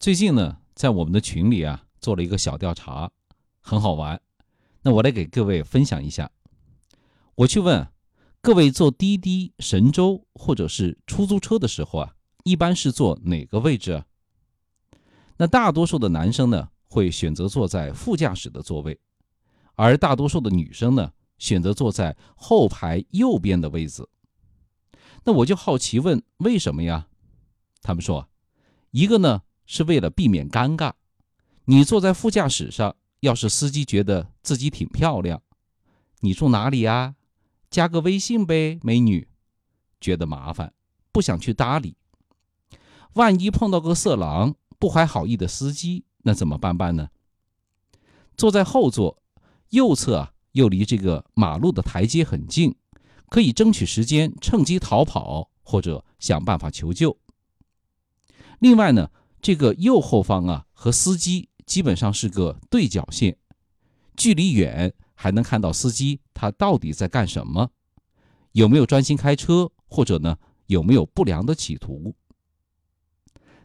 最近呢，在我们的群里啊，做了一个小调查，很好玩。那我来给各位分享一下。我去问各位坐滴滴、神州或者是出租车的时候啊，一般是坐哪个位置啊？那大多数的男生呢，会选择坐在副驾驶的座位，而大多数的女生呢，选择坐在后排右边的位子。那我就好奇问，为什么呀？他们说，一个呢是为了避免尴尬，你坐在副驾驶上，要是司机觉得自己挺漂亮，你住哪里呀？加个微信呗，美女，觉得麻烦，不想去搭理。万一碰到个色狼、不怀好意的司机，那怎么办办呢？坐在后座，右侧又离这个马路的台阶很近。可以争取时间，趁机逃跑或者想办法求救。另外呢，这个右后方啊和司机基本上是个对角线，距离远还能看到司机他到底在干什么，有没有专心开车，或者呢有没有不良的企图。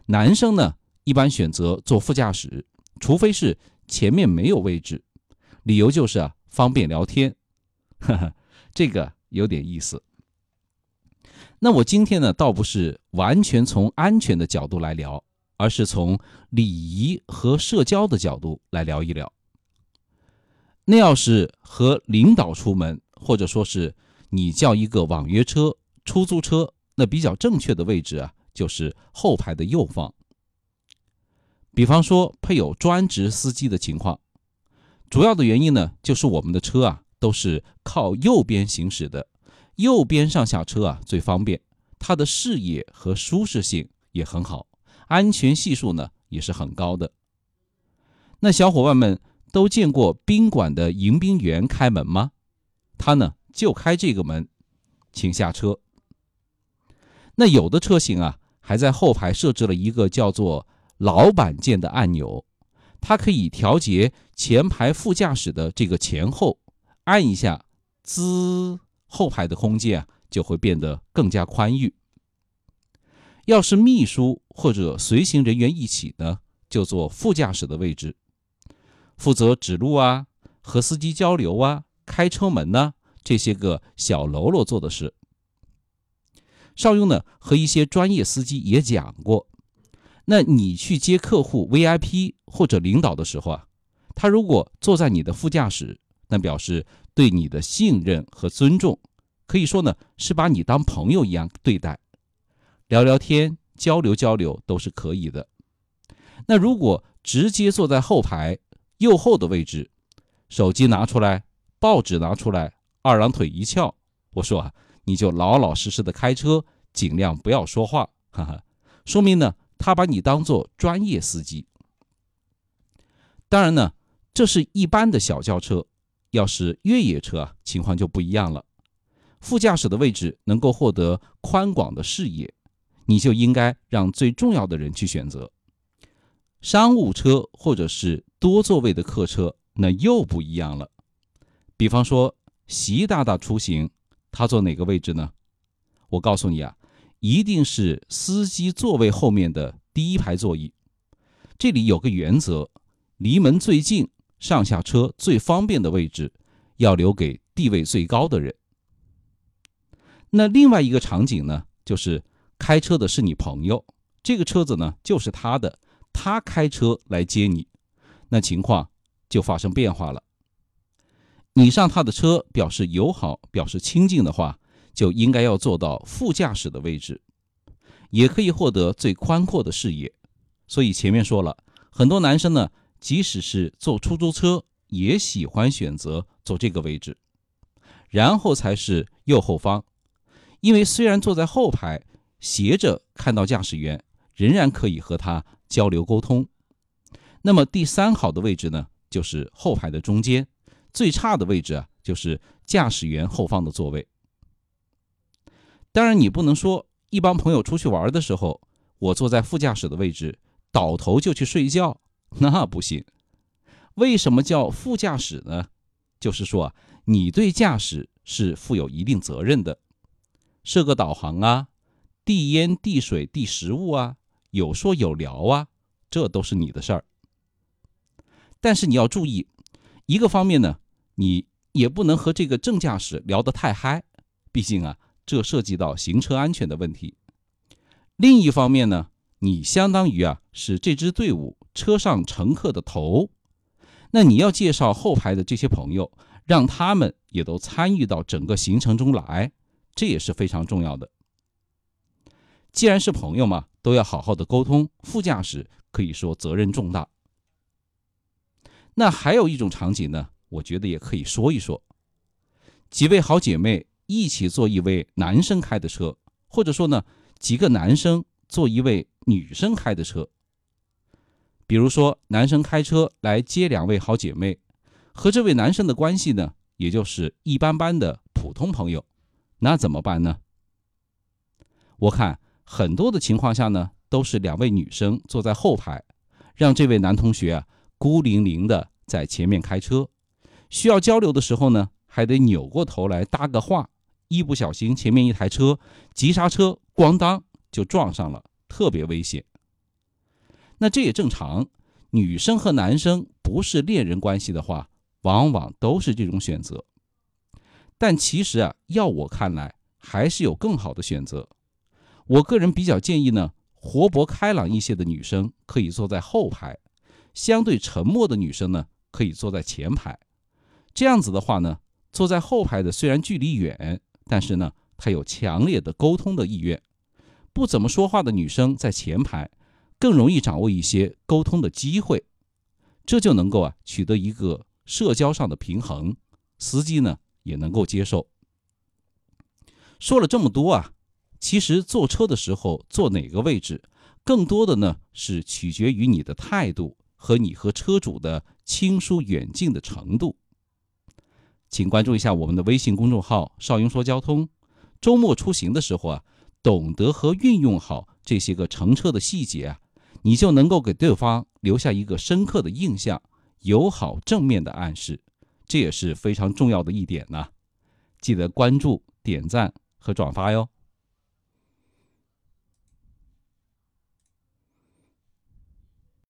男生呢一般选择坐副驾驶，除非是前面没有位置，理由就是啊方便聊天。呵呵，这个。有点意思。那我今天呢，倒不是完全从安全的角度来聊，而是从礼仪和社交的角度来聊一聊。那要是和领导出门，或者说是你叫一个网约车、出租车，那比较正确的位置啊，就是后排的右方。比方说配有专职司机的情况，主要的原因呢，就是我们的车啊。都是靠右边行驶的，右边上下车啊最方便，它的视野和舒适性也很好，安全系数呢也是很高的。那小伙伴们都见过宾馆的迎宾员开门吗？他呢就开这个门，请下车。那有的车型啊还在后排设置了一个叫做老板键的按钮，它可以调节前排副驾驶的这个前后。按一下，滋，后排的空间啊就会变得更加宽裕。要是秘书或者随行人员一起呢，就坐副驾驶的位置，负责指路啊、和司机交流啊、开车门呢这些个小喽啰做的事。邵雍呢和一些专业司机也讲过，那你去接客户、VIP 或者领导的时候啊，他如果坐在你的副驾驶。那表示对你的信任和尊重，可以说呢是把你当朋友一样对待，聊聊天、交流交流都是可以的。那如果直接坐在后排右后的位置，手机拿出来，报纸拿出来，二郎腿一翘，我说啊，你就老老实实的开车，尽量不要说话，哈哈，说明呢他把你当做专业司机。当然呢，这是一般的小轿车。要是越野车啊，情况就不一样了。副驾驶的位置能够获得宽广的视野，你就应该让最重要的人去选择。商务车或者是多座位的客车，那又不一样了。比方说习大大出行，他坐哪个位置呢？我告诉你啊，一定是司机座位后面的第一排座椅。这里有个原则，离门最近。上下车最方便的位置，要留给地位最高的人。那另外一个场景呢，就是开车的是你朋友，这个车子呢就是他的，他开车来接你，那情况就发生变化了。你上他的车表示友好、表示亲近的话，就应该要坐到副驾驶的位置，也可以获得最宽阔的视野。所以前面说了很多男生呢。即使是坐出租车，也喜欢选择坐这个位置，然后才是右后方，因为虽然坐在后排，斜着看到驾驶员，仍然可以和他交流沟通。那么第三好的位置呢，就是后排的中间，最差的位置啊，就是驾驶员后方的座位。当然，你不能说一帮朋友出去玩的时候，我坐在副驾驶的位置，倒头就去睡觉。那不行，为什么叫副驾驶呢？就是说啊，你对驾驶是负有一定责任的，设个导航啊，递烟、递水、递食物啊，有说有聊啊，这都是你的事儿。但是你要注意，一个方面呢，你也不能和这个正驾驶聊得太嗨，毕竟啊，这涉及到行车安全的问题。另一方面呢，你相当于啊是这支队伍车上乘客的头，那你要介绍后排的这些朋友，让他们也都参与到整个行程中来，这也是非常重要的。既然是朋友嘛，都要好好的沟通。副驾驶可以说责任重大。那还有一种场景呢，我觉得也可以说一说。几位好姐妹一起坐一位男生开的车，或者说呢，几个男生坐一位女生开的车。比如说，男生开车来接两位好姐妹，和这位男生的关系呢，也就是一般般的普通朋友，那怎么办呢？我看很多的情况下呢，都是两位女生坐在后排，让这位男同学啊。孤零零的在前面开车，需要交流的时候呢，还得扭过头来搭个话，一不小心前面一台车急刹车，咣当就撞上了，特别危险。那这也正常，女生和男生不是恋人关系的话，往往都是这种选择。但其实啊，要我看来，还是有更好的选择。我个人比较建议呢，活泼开朗一些的女生可以坐在后排。相对沉默的女生呢，可以坐在前排。这样子的话呢，坐在后排的虽然距离远，但是呢，她有强烈的沟通的意愿。不怎么说话的女生在前排，更容易掌握一些沟通的机会，这就能够啊取得一个社交上的平衡，司机呢也能够接受。说了这么多啊，其实坐车的时候坐哪个位置，更多的呢是取决于你的态度。和你和车主的亲疏远近的程度，请关注一下我们的微信公众号“少英说交通”。周末出行的时候啊，懂得和运用好这些个乘车的细节啊，你就能够给对方留下一个深刻的印象，友好正面的暗示，这也是非常重要的一点呢。记得关注、点赞和转发哟。